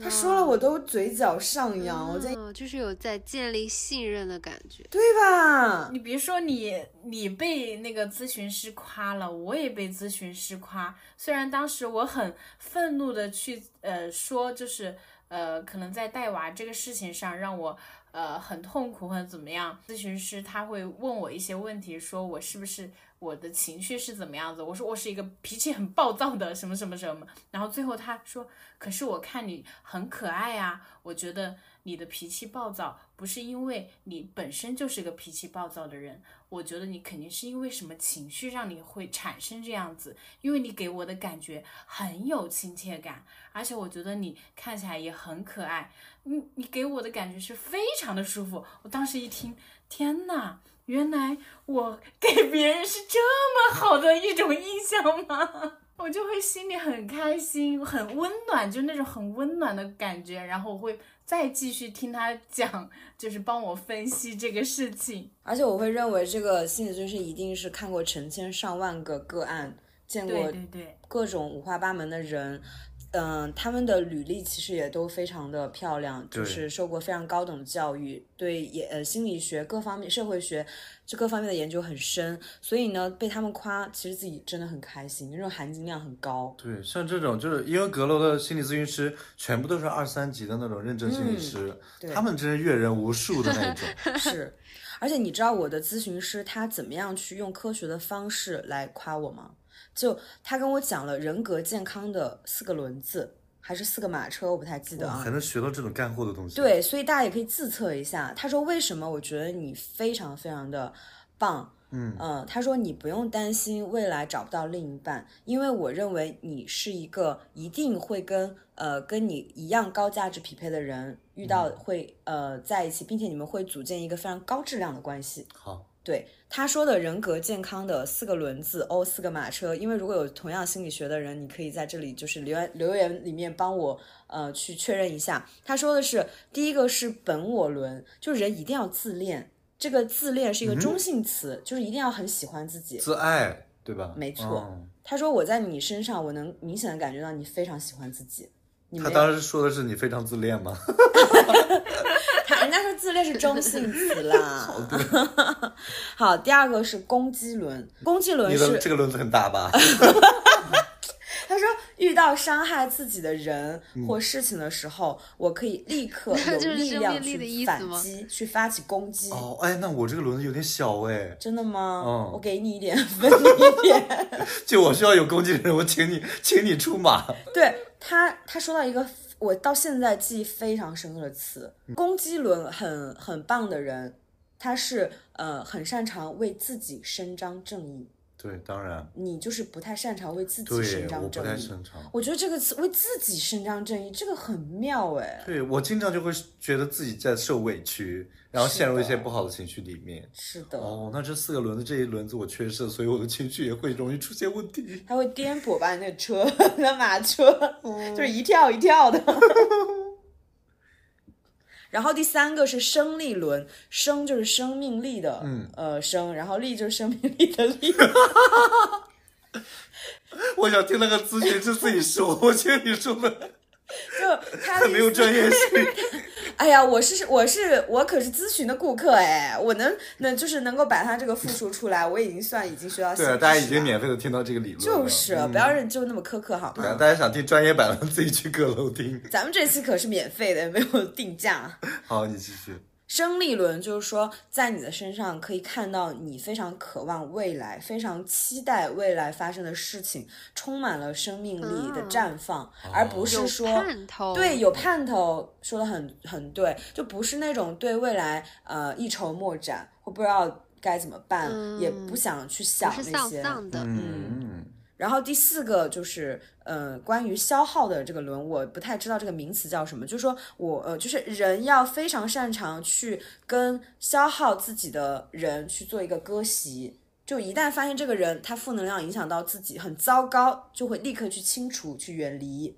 他说了，我都嘴角上扬，我在嗯，就是有在建立信任的感觉。对吧？你别说你，你被那个咨询师夸了，我也被咨询师夸。虽然当时我很愤怒的去呃说，就是呃可能在带娃这个事情上让我呃很痛苦或者怎么样，咨询师他会问我一些问题，说我是不是我的情绪是怎么样子？我说我是一个脾气很暴躁的什么什么什么，然后最后他说，可是我看你很可爱啊，我觉得你的脾气暴躁不是因为你本身就是个脾气暴躁的人，我觉得你肯定是因为什么情绪让你会产生这样子，因为你给我的感觉很有亲切感，而且我觉得你看起来也很可爱，你你给我的感觉是非常的舒服。我当时一听，天呐！原来我给别人是这么好的一种印象吗？我就会心里很开心，很温暖，就那种很温暖的感觉。然后我会再继续听他讲，就是帮我分析这个事情。而且我会认为这个心理咨询师一定是看过成千上万个个案，见过对对对，各种五花八门的人。嗯，他们的履历其实也都非常的漂亮，就是受过非常高等的教育，对也呃心理学各方面、社会学这各方面的研究很深，所以呢被他们夸，其实自己真的很开心，那种含金量很高。对，像这种就是因为阁楼的心理咨询师全部都是二三级的那种认证心理师，对他们真是阅人无数的那种。是，而且你知道我的咨询师他怎么样去用科学的方式来夸我吗？就他跟我讲了人格健康的四个轮子，还是四个马车，我不太记得啊哇还。能学到这种干货的东西。，对，所以大家也可以自测一下。他说为什么我觉得你非常非常的棒。嗯呃，他说你不用担心未来找不到另一半，因为我认为你是一个一定会跟呃跟你一样高价值匹配的人遇到会、呃在一起，并且你们会组建一个非常高质量的关系。好，对他说的人格健康的四个轮子哦，四个马车。因为如果有同样心理学的人，你可以在这里就是留言留言里面帮我呃去确认一下。他说的是第一个是本我轮，就人一定要自恋，这个自恋是一个中性词，就是一定要很喜欢自己。自爱，对吧？没错嗯他说我在你身上，我能明显的感觉到你非常喜欢自己。你他当时说的是你非常自恋吗？他人家说自恋是中性词啦。好，第二个是攻击轮，攻击轮是这个轮子很大吧？他说，遇到伤害自己的人或事情的时候，我可以立刻有 就是力量去意思吗反击，去发起攻击。哦，哎，那我这个轮子有点小哎，真的吗？嗯我给你一点，分你一点。就我需要有攻击的人，我请你，请你出马。对他，他说到一个我到现在记忆非常深刻的词，攻击轮很很棒的人，他是呃很擅长为自己伸张正义，对，当然，你就是不太擅长为自己伸，张正义。太擅长。我觉得这个词为自己伸张正义，这个很妙哎。对我经常就会觉得自己在受委屈，然后陷入一些不好的情绪里面。是的，哦，那这四个轮子，这一轮子我缺失，所以我的情绪也会容易出现问题。它会颠簸把你那个车，那马车，就是一跳一跳的。然后第三个是生力轮，生就是生命力的，嗯呃生，然后力就是生命力的力。我想听那个咨询师自己说，我觉得你说的就他很没有专业性。哎呀，我是我是我可是咨询的顾客哎，我能能就是能够把他这个复述出来，我已经算已经学到新对啊，大家已经免费的听到这个理论了。就是嗯不要认就那么苛刻好对啊，吗？大家想听专业版的，自己去阁楼听。咱们这次可是免费的，没有定价。好，你继续。生力轮就是说，在你的身上可以看到你非常渴望未来，非常期待未来发生的事情，充满了生命力的绽放，而不是说盼头，对，有盼头，说的很很对，就不是那种对未来呃一筹莫展或不知道该怎么办，也不想去想那些。丧丧的，嗯，然后第四个就是，呃，关于消耗的这个轮，我不太知道这个名词叫什么，就是说我呃，就是人要非常擅长去跟消耗自己的人去做一个割席。就一旦发现这个人他负能量影响到自己很糟糕，就会立刻去清除、去远离。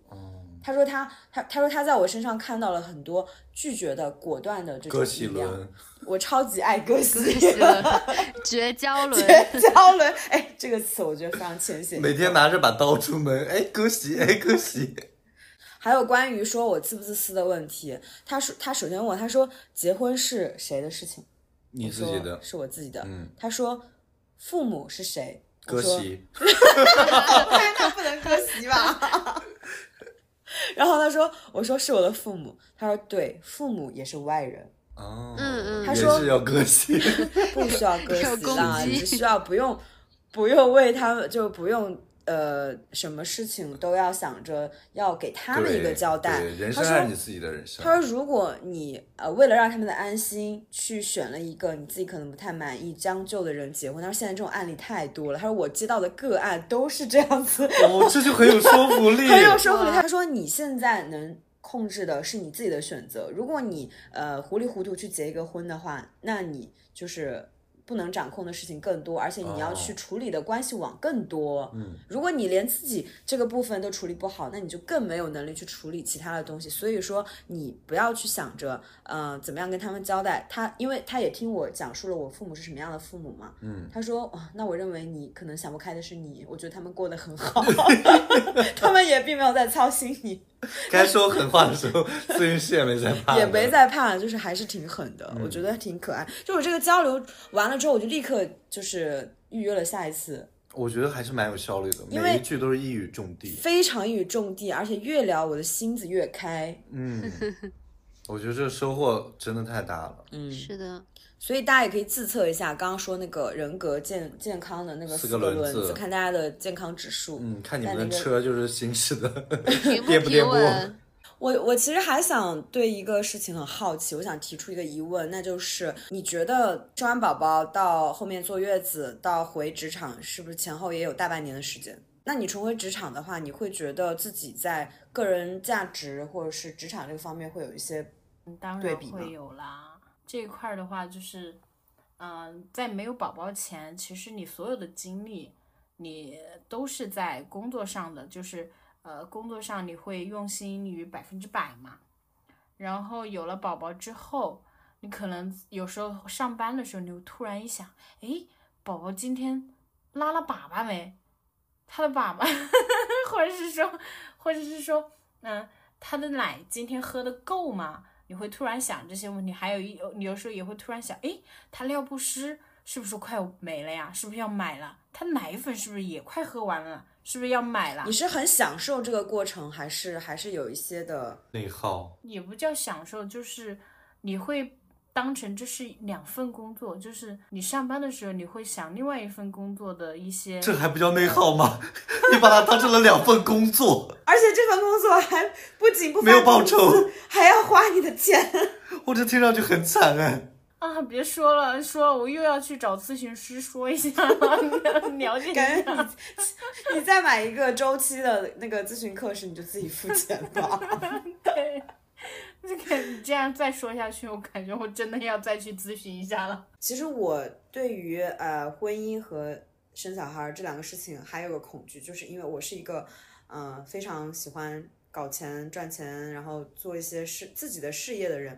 他说他他他说他在我身上看到了很多拒绝的、果断的这种力量。轮，我超级爱割席，绝交轮，绝交轮。哎，这个词我觉得非常浅显。每天拿着把刀出门，哎，割席，哎，割席。还有关于说我自不自私的问题，他说他首先问我，他说结婚是谁的事情？你自己的我是我自己的。嗯，他说父母是谁？我割说，席，那不能割席吧？然后他说，我说是我的父母。他说对，父母也是外人，哦，嗯嗯他说也是要割席。不需要割有席啦，只需要不用不用为他们就不用。呃，什么事情都要想着要给他们一个交代对，。人他说生是你自己的人生。他说：“如果你呃为了让他们的安心，去选了一个你自己可能不太满意、将就的人结婚，他说现在这种案例太多了。他说我接到的个案都是这样子，哦，这就很有说服力。很有说服力。他说你现在能控制的是你自己的选择，如果你呃糊里糊涂去结一个婚的话，那你就是。”不能掌控的事情更多，而且你要去哦处理的关系网更多。嗯，如果你连自己这个部分都处理不好，那你就更没有能力去处理其他的东西。所以说，你不要去想着，呃，怎么样跟他们交代。他，因为他也听我讲述了我父母是什么样的父母嘛。嗯，他说，哦，那我认为你可能想不开的是你，我觉得他们过得很好 他们也并没有在操心你，该说狠话的时候，咨询师也没在怕，也没。在怕，就是还是挺狠的，嗯我觉得挺可爱。就我这个交流完了之后，我就立刻就是预约了下一次。我觉得还是蛮有效率的，为每一句都是一语中的。非常一语中的，而且越聊我的心子越开，嗯，我觉得这个收获真的太大了。嗯，是的，所以大家也可以自测一下，刚刚说那个人格健健康的那个四四个个轮子子，看大家的健康指数。嗯，看你们的那个车就是行驶的平 不颠不颠簸平稳？我我其实还想对一个事情很好奇，我想提出一个疑问，那就是你觉得生完宝宝到后面坐月子到回职场，是不是前后也有大半年的时间？那你重回职场的话，你会觉得自己在个人价值或者是职场这个方面会有一些当对比吗然会有啦。这一块的话，就是，嗯、在没有宝宝前，其实你所有的精力，你都是在工作上的，就是呃，工作上你会用心于百分之百嘛。然后有了宝宝之后，你可能有时候上班的时候，你会突然一想，诶，宝宝今天拉了粑粑没？他的粑粑，或者是说，或者是说，嗯、他的奶今天喝的够吗？你会突然想这些问题，还有一你有时候也会突然想，诶，他尿不湿是不是快没了呀？是不是要买了？他奶粉是不是也快喝完了？是不是要买了你？是很享受这个过程，还是还是有一些的？内耗。也不叫享受，就是你会当成这是两份工作，就是你上班的时候你会想另外一份工作的一些。这还不叫内耗吗？你把它当成了两份工作，而且这份工作还不仅不没有报酬，还要花你的钱。我这听上去很惨哎。啊，别说了，说了我又要去找咨询师说一下了，了解一下。你你再买一个周期的那个咨询课时，你就自己付钱吧。对，这个你这样再说下去，我感觉我真的要再去咨询一下了。其实我对于呃婚姻和生小孩这两个事情还有个恐惧，就是因为我是一个嗯、呃非常喜欢搞钱赚钱，然后做一些事自己的事业的人。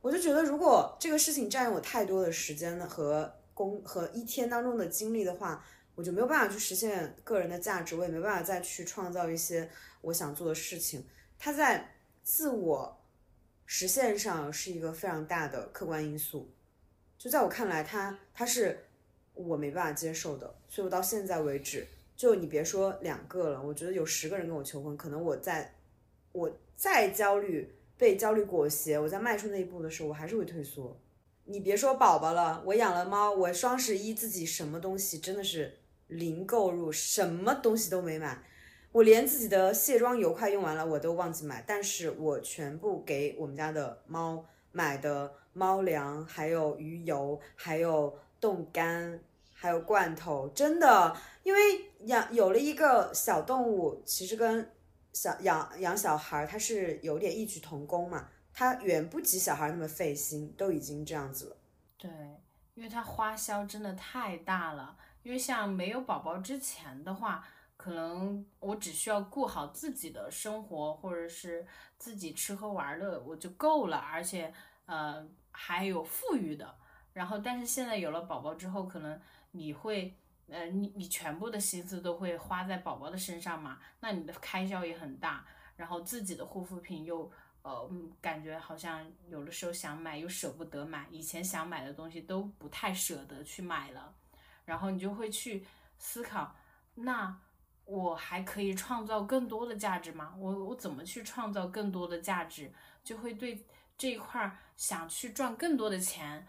我就觉得如果这个事情占用我太多的时间和工和一天当中的精力的话，我就没有办法去实现个人的价值，我也没办法再去创造一些我想做的事情。它在自我实现上是一个非常大的客观因素，就在我看来，它它是我没办法接受的，所以我到现在为止，就你别说两个了，我觉得有十个人跟我求婚，可能我在我再焦虑被焦虑裹挟，我在迈出那一步的时候，我还是会退缩。你别说宝宝了，我养了猫，我双十一自己什么东西真的是零购入，什么东西都没买。我连自己的卸妆油快用完了，我都忘记买，但是我全部给我们家的猫买的猫粮，还有鱼油，还有冻干，还有罐头，真的，因为养有了一个小动物，其实跟小养养小孩儿它是有点异曲同工嘛，它远不及小孩那么费心，都已经这样子了。对，因为它花销真的太大了，因为像没有宝宝之前的话。可能我只需要顾好自己的生活，或者是自己吃喝玩乐，我就够了，而且呃还有富裕的。然后，但是现在有了宝宝之后，可能你会呃你你全部的心思都会花在宝宝的身上嘛，那你的开销也很大。然后自己的护肤品又呃感觉好像有的时候想买又舍不得买，以前想买的东西都不太舍得去买了。然后你就会去思考那。我还可以创造更多的价值吗？我我怎么去创造更多的价值？就会对这一块想去赚更多的钱，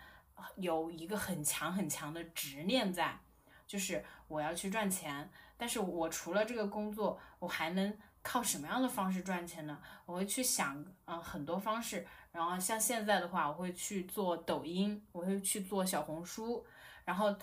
有一个很强很强的执念在，就是我要去赚钱。但是我除了这个工作，我还能靠什么样的方式赚钱呢？我会去想，嗯，很多方式。然后像现在的话，我会去做抖音，我会去做小红书。然后，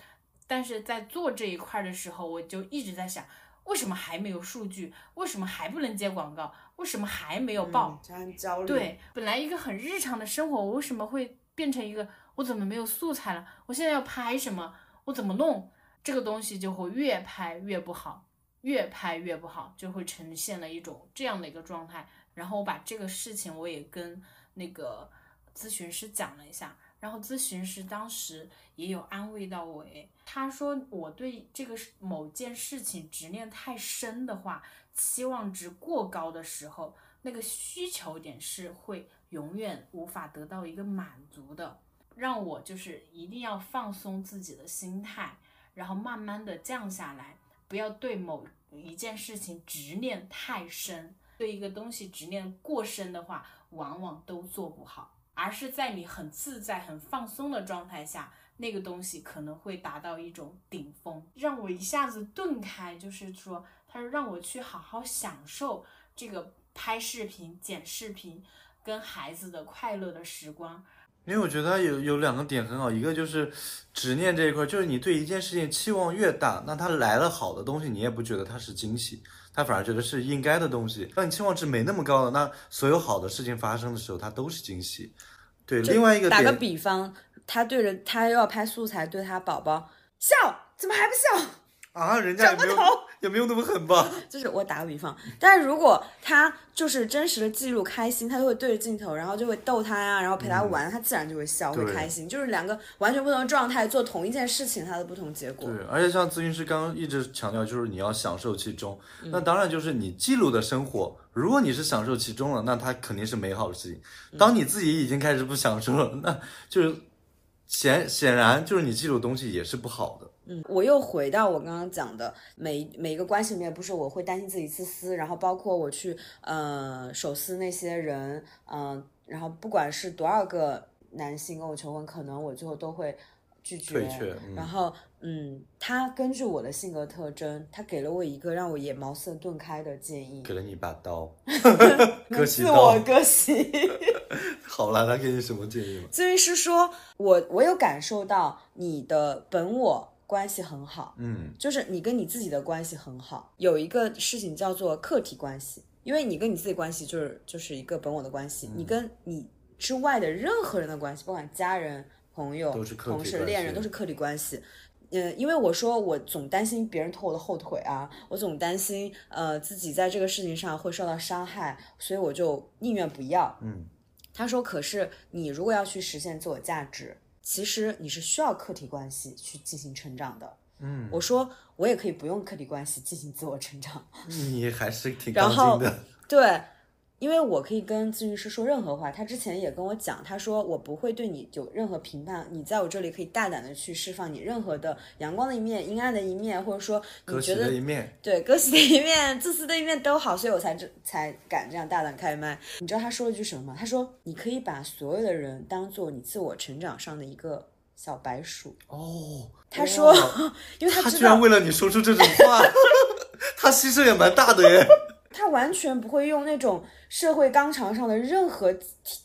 但是在做这一块的时候，我就一直在想。为什么还没有数据？为什么还不能接广告？为什么还没有爆？焦虑。对，本来一个很日常的生活，我为什么会变成一个我怎么没有素材了？我现在要拍什么？我怎么弄？这个东西就会越拍越不好，越拍越不好，就会呈现了一种这样的一个状态。然后我把这个事情我也跟那个咨询师讲了一下。然后咨询师当时也有安慰到我，诶，他说我对这个某件事情执念太深的话，期望值过高的时候，那个需求点是会永远无法得到一个满足的。让我就是一定要放松自己的心态，然后慢慢的降下来，不要对某一件事情执念太深。对一个东西执念过深的话，往往都做不好。而是在你很自在、很放松的状态下，那个东西可能会达到一种顶峰，让我一下子顿开。就是说，他说让我去好好享受这个拍视频、剪视频跟孩子的快乐的时光。因为我觉得有有两个点很好，一个就是执念这一块，就是你对一件事情期望越大，那它来了好的东西，你也不觉得它是惊喜，他反而觉得是应该的东西。当你期望值没那么高了，那所有好的事情发生的时候，它都是惊喜。对，另外一个打个比方，他对着他要拍素材，对他宝宝笑，怎么还不笑啊？人家也没有也没有那么狠吧？就是我打个比方，但是如果他就是真实的记录开心，他就会对着镜头，然后就会逗他呀，然后陪他玩，他自然就会笑，会开心。就是两个完全不同的状态做同一件事情，它的不同结果。对，而且像咨询师刚刚一直强调，就是你要享受其中。那当然就是你记录的生活，如果你是享受其中了，那它肯定是美好的事情。当你自己已经开始不享受了，那就是显显然就是你记录东西也是不好的。嗯，我又回到我刚刚讲的，每每一个关系里面，不是我会担心自己自私，然后包括我去呃手撕那些人，嗯，然后不管是多少个男性跟我求婚，可能我最后都会拒绝。然后嗯，他根据我的性格特征，他给了我一个让我也茅塞顿开的建议，给了你一把刀，割席刀。我割席。好了，他给你什么建议吗？咨询师说，我我有感受到你的本我。关系很好，嗯，就是你跟你自己的关系很好。有一个事情叫做客体关系，因为你跟你自己关系就是就是一个本我的关系，你跟你之外的任何人的关系，不管家人、朋友、同事、恋人，都是客体关系。嗯，因为我说我总担心别人拖我的后腿啊，我总担心呃自己在这个事情上会受到伤害，所以我就宁愿不要。嗯，他说：“可是你如果要去实现自我价值，其实你是需要客体关系去进行成长的。”嗯，我说我也可以不用客体关系进行自我成长。你还是挺刚然后劲的。对，因为我可以跟咨询师说任何话，他之前也跟我讲，他说我不会对你有任何评判，你在我这里可以大胆的去释放你任何的阳光的一面、阴暗的一面，或者说你觉得的一面，对，割席的一面、自私的一面都好，所以我才这才敢这样大胆开麦。你知道他说了句什么吗？他说：“你可以把所有的人当做你自我成长上的一个小白鼠。哦，”他说哇，因为他他居然为了你说出这种话，他牺牲也蛮大的耶。他完全不会用那种社会纲常上的任何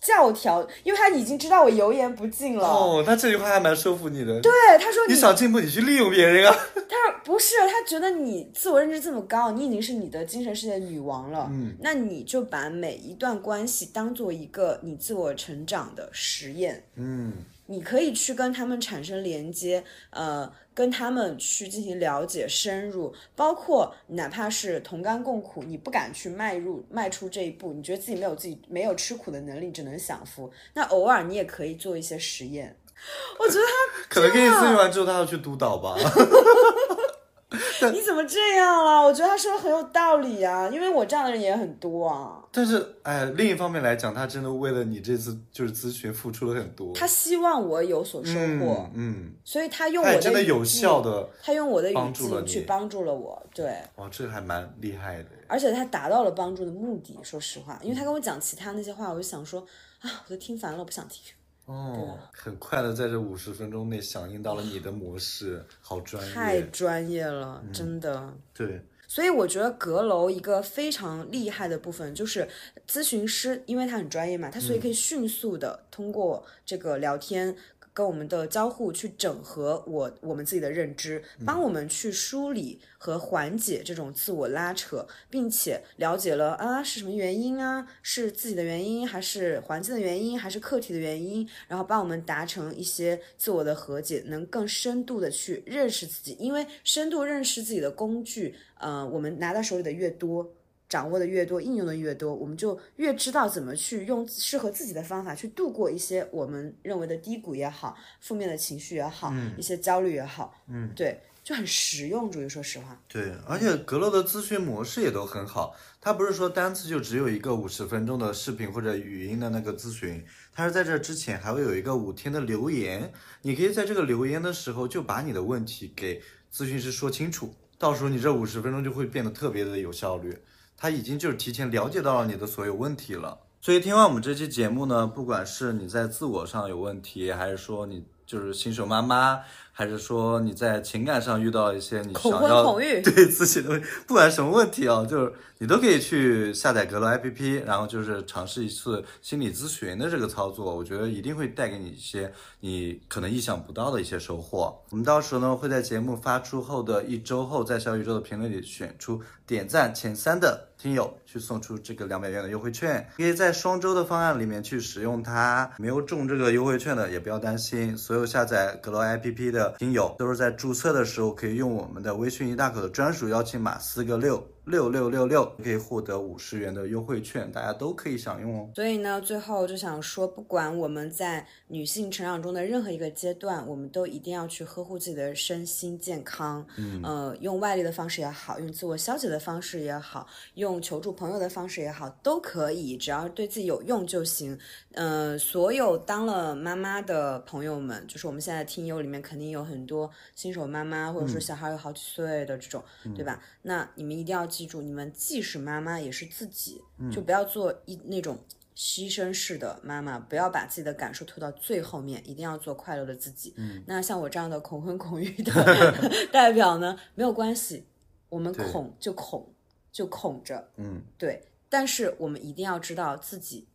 教条，因为他已经知道我油盐不进了。哦，他这句话还蛮说服你的。对，他说你想进步，你去利用别人啊。他说不是，他觉得你自我认知这么高，你已经是你的精神世界女王了。嗯，那你就把每一段关系当做一个你自我成长的实验。嗯，你可以去跟他们产生连接，呃，跟他们去进行了解、深入，包括哪怕是同甘共苦，你不敢去迈入、迈出这一步，你觉得自己没有自己没有吃苦的能力，只能享福，那偶尔你也可以做一些实验。我觉得他可能跟你咨询完之后，他要去督导吧。他你怎么这样了？我觉得他说的很有道理啊，因为我这样的人也很多啊。但是，哎，另一方面来讲，他真的为了你这次就是咨询付出了很多。他希望我有所收获，嗯嗯，所以他用我的真的有境效的他用我的语帮助了你境去帮助了我，对。哇，这还蛮厉害的。而且他达到了帮助的目的。说实话，因为他跟我讲其他那些话，我就想说啊，我都听烦了，我不想听。哦，很快的在这五十分钟内响应到了你的模式，好专业太。专业了，真的。对，所以我觉得阁楼一个非常厉害的部分就是咨询师，因为他很专业嘛，他所以可以迅速的通过这个聊天。跟我们的交互去整合我我们自己的认知，帮我们去梳理和缓解这种自我拉扯，并且了解了啊是什么原因啊，是自己的原因，还是环境的原因，还是客体的原因，然后帮我们达成一些自我的和解，能更深度的去认识自己，因为深度认识自己的工具，呃，我们拿到手里的越多。掌握的越多，应用的越多，我们就越知道怎么去用适合自己的方法去度过一些我们认为的低谷也好，负面的情绪也好，一些焦虑也好，嗯，对，就很实用主义。说实话，对，而且阁楼的咨询模式也都很好，它不是说单次就只有一个五十分钟的视频或者语音的那个咨询，它是在这之前还会有一个五天的留言，你可以在这个留言的时候就把你的问题给咨询师说清楚，到时候你这五十分钟就会变得特别的有效率。他已经就是提前了解到了你的所有问题了，所以听完我们这期节目呢，不管是你在自我上有问题，还是说你就是新手妈妈，还是说你在情感上遇到一些你想要 对自己的问，不管什么问题啊，就是你都可以去下载阁楼 APP，然后就是尝试一次心理咨询的这个操作，我觉得一定会带给你一些你可能意想不到的一些收获。我们到时候呢会在节目发出后的一周后，在小宇宙的评论里选出点赞前三的听友，去送出这个两百元的优惠券，可以在双周的方案里面去使用它。没有中这个优惠券的也不要担心，所有下载阁楼 APP 的听友都是在注册的时候可以用我们的微信一大口的专属邀请码四个六。六六六六可以获得五十元的优惠券，大家都可以享用哦。所以呢，最后就想说，不管我们在女性成长中的任何一个阶段，我们都一定要去呵护自己的身心健康。嗯，呃，用外力的方式也好，用自我消解的方式也好，用求助朋友的方式也好，都可以，只要对自己有用就行。呃，所有当了妈妈的朋友们，就是我们现在听友里面肯定有很多新手妈妈，或者说小孩有好几岁的这种，对吧？那你们一定要记住，你们既是妈妈，也是自己，就不要做一那种牺牲式的妈妈，不要把自己的感受拖到最后面，一定要做快乐的自己。那像我这样的恐婚恐育的 代表呢，没有关系，我们恐就恐就恐着，嗯，对，但是我们一定要知道自己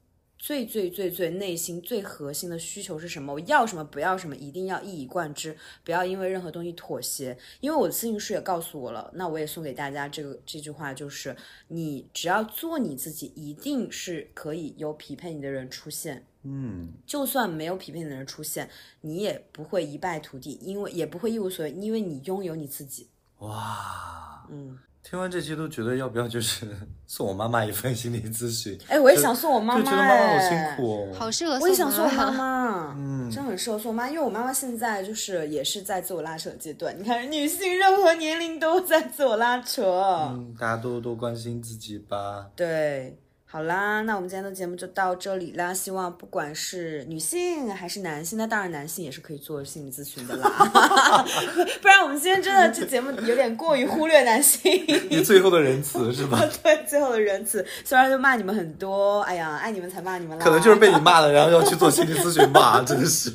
最最最最内心最核心的需求是什么，我要什么不要什么，一定要一以贯之，不要因为任何东西妥协。因为我的咨询师也告诉我了，那我也送给大家这个这句话，就是你只要做你自己，一定是可以有匹配你的人出现。嗯，就算没有匹配你的人出现，你也不会一败涂地，因为也不会一无所有，因为你拥有你自己。哇，嗯，听完这期都觉得要不要就是 送我妈妈一份心理咨询？哎，我也想送我妈妈，就觉得妈妈好哎辛苦哦。好适合我也想送我妈妈。嗯 真的很适合送我妈，因为我妈妈现在就是也是在自我拉扯阶段。你看，女性任何年龄都在自我拉扯。嗯，大家多多关心自己吧。对，好啦，那我们今天的节目就到这里啦。希望不管是女性还是男性，那当然男性也是可以做心理咨询的啦。不然我们今天真的这节目有点过于忽略男性。你最后的仁慈是吧？对，最后的仁慈，虽然就骂你们很多，哎呀，爱你们才骂你们啦。可能就是被你骂了，然后要去做心理咨询吧，真是。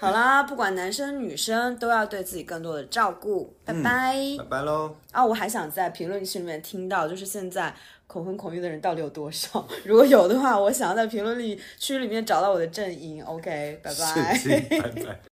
好啦，不管男生女生都要对自己更多的照顾。拜拜。拜拜喽。啊，我还想在评论区里面听到，就是现在恐婚恐育的人到底有多少？如果有的话，我想要在评论里区里面找到我的阵营。OK，拜拜。拜拜。